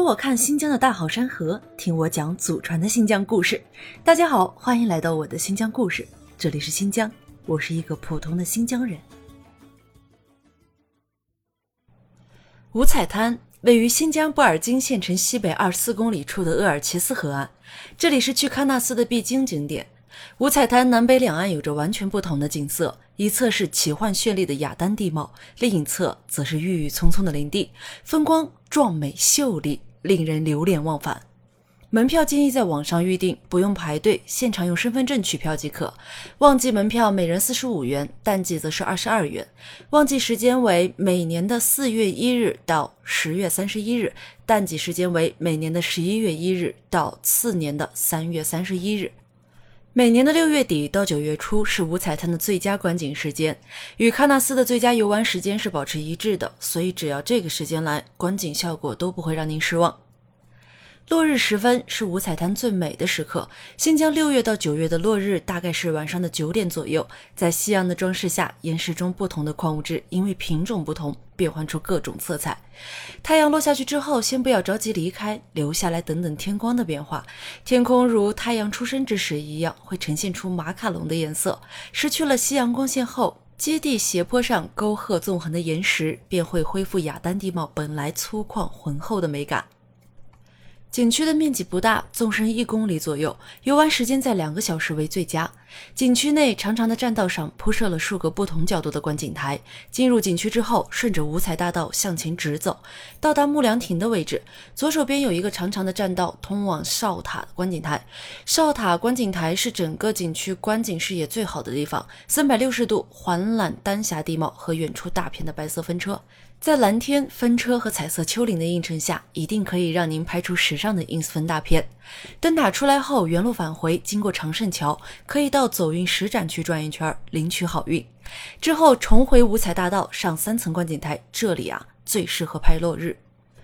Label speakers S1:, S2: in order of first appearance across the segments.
S1: 跟我看新疆的大好山河，听我讲祖传的新疆故事。大家好，欢迎来到我的新疆故事，这里是新疆，我是一个普通的新疆人。五彩滩位于新疆布尔津县城西北二十四公里处的鄂尔齐斯河岸，这里是去喀纳斯的必经景点。五彩滩南北两岸有着完全不同的景色，一侧是奇幻绚丽的雅丹地貌，另一侧则是郁郁葱葱的林地，风光壮美秀丽，令人流连忘返。门票建议在网上预订，不用排队，现场用身份证取票即可。旺季门票每人四十五元，淡季则是二十二元。旺季时间为每年的四月一日到十月三十一日，淡季时间为每年的十一月一日到次年的三月三十一日。每年的六月底到九月初是五彩滩的最佳观景时间，与喀纳斯的最佳游玩时间是保持一致的，所以只要这个时间来，观景效果都不会让您失望。落日时分是五彩滩最美的时刻。新疆六月到九月的落日大概是晚上的九点左右，在夕阳的装饰下，岩石中不同的矿物质因为品种不同，变换出各种色彩。太阳落下去之后，先不要着急离开，留下来等等天光的变化。天空如太阳出生之时一样，会呈现出马卡龙的颜色。失去了夕阳光线后，基地斜坡上沟壑纵横的岩石便会恢复雅丹地貌本来粗犷浑厚的美感。景区的面积不大，纵深一公里左右，游玩时间在两个小时为最佳。景区内长长的栈道上铺设了数个不同角度的观景台。进入景区之后，顺着五彩大道向前直走，到达木凉亭的位置，左手边有一个长长的栈道通往哨塔观景台。哨塔观景台是整个景区观景视野最好的地方，三百六十度环览丹霞地貌和远处大片的白色分车。在蓝天、风车和彩色丘陵的映衬下，一定可以让您拍出时尚的 ins 风大片。灯塔出来后，原路返回，经过长胜桥，可以到到走运石展区转一圈，领取好运。之后重回五彩大道，上三层观景台，这里啊最适合拍落日。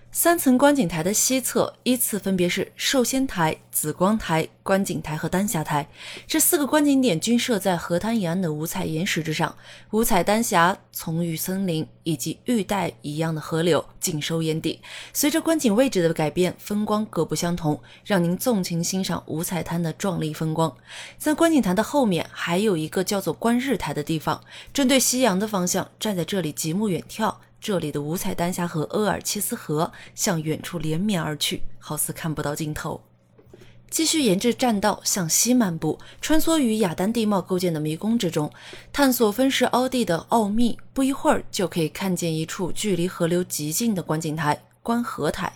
S1: 三层观景台的西侧依次分别是寿仙台、紫光台、观景台和丹霞台。这四个观景点均设在河滩沿岸的五彩岩石之上，五彩丹霞、葱郁森林以及玉带一样的河流尽收眼底。随着观景位置的改变，风光各不相同，让您纵情欣赏五彩滩的壮丽风光。在观景台的后面还有一个叫做观日台的地方，正对夕阳的方向，站在这里极目远眺。这里的五彩丹霞和鄂尔齐斯河向远处连绵而去，好似看不到尽头。继续沿着栈道向西漫步，穿梭于雅丹地貌构建的迷宫之中，探索分时凹地的奥秘。不一会儿就可以看见一处距离河流极近的观景台——观河台。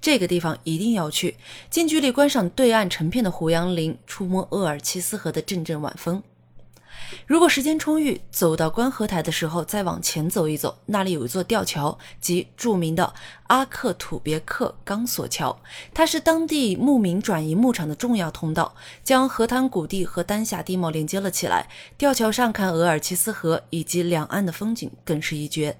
S1: 这个地方一定要去，近距离观赏对岸成片的胡杨林，触摸鄂尔齐斯河的阵阵晚风。如果时间充裕，走到观河台的时候，再往前走一走，那里有一座吊桥，即著名的阿克土别克钢索桥。它是当地牧民转移牧场的重要通道，将河滩谷地和丹霞地貌连接了起来。吊桥上看额尔齐斯河以及两岸的风景，更是一绝。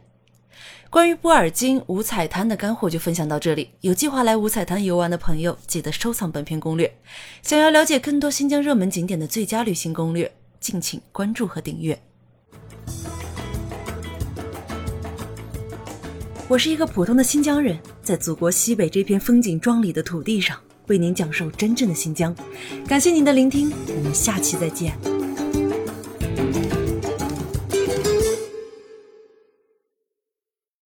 S1: 关于波尔津五彩滩的干货就分享到这里。有计划来五彩滩游玩的朋友，记得收藏本篇攻略。想要了解更多新疆热门景点的最佳旅行攻略。敬请关注和订阅。我是一个普通的新疆人，在祖国西北这片风景壮丽的土地上，为您讲述真正的新疆。感谢您的聆听，我们下期再见。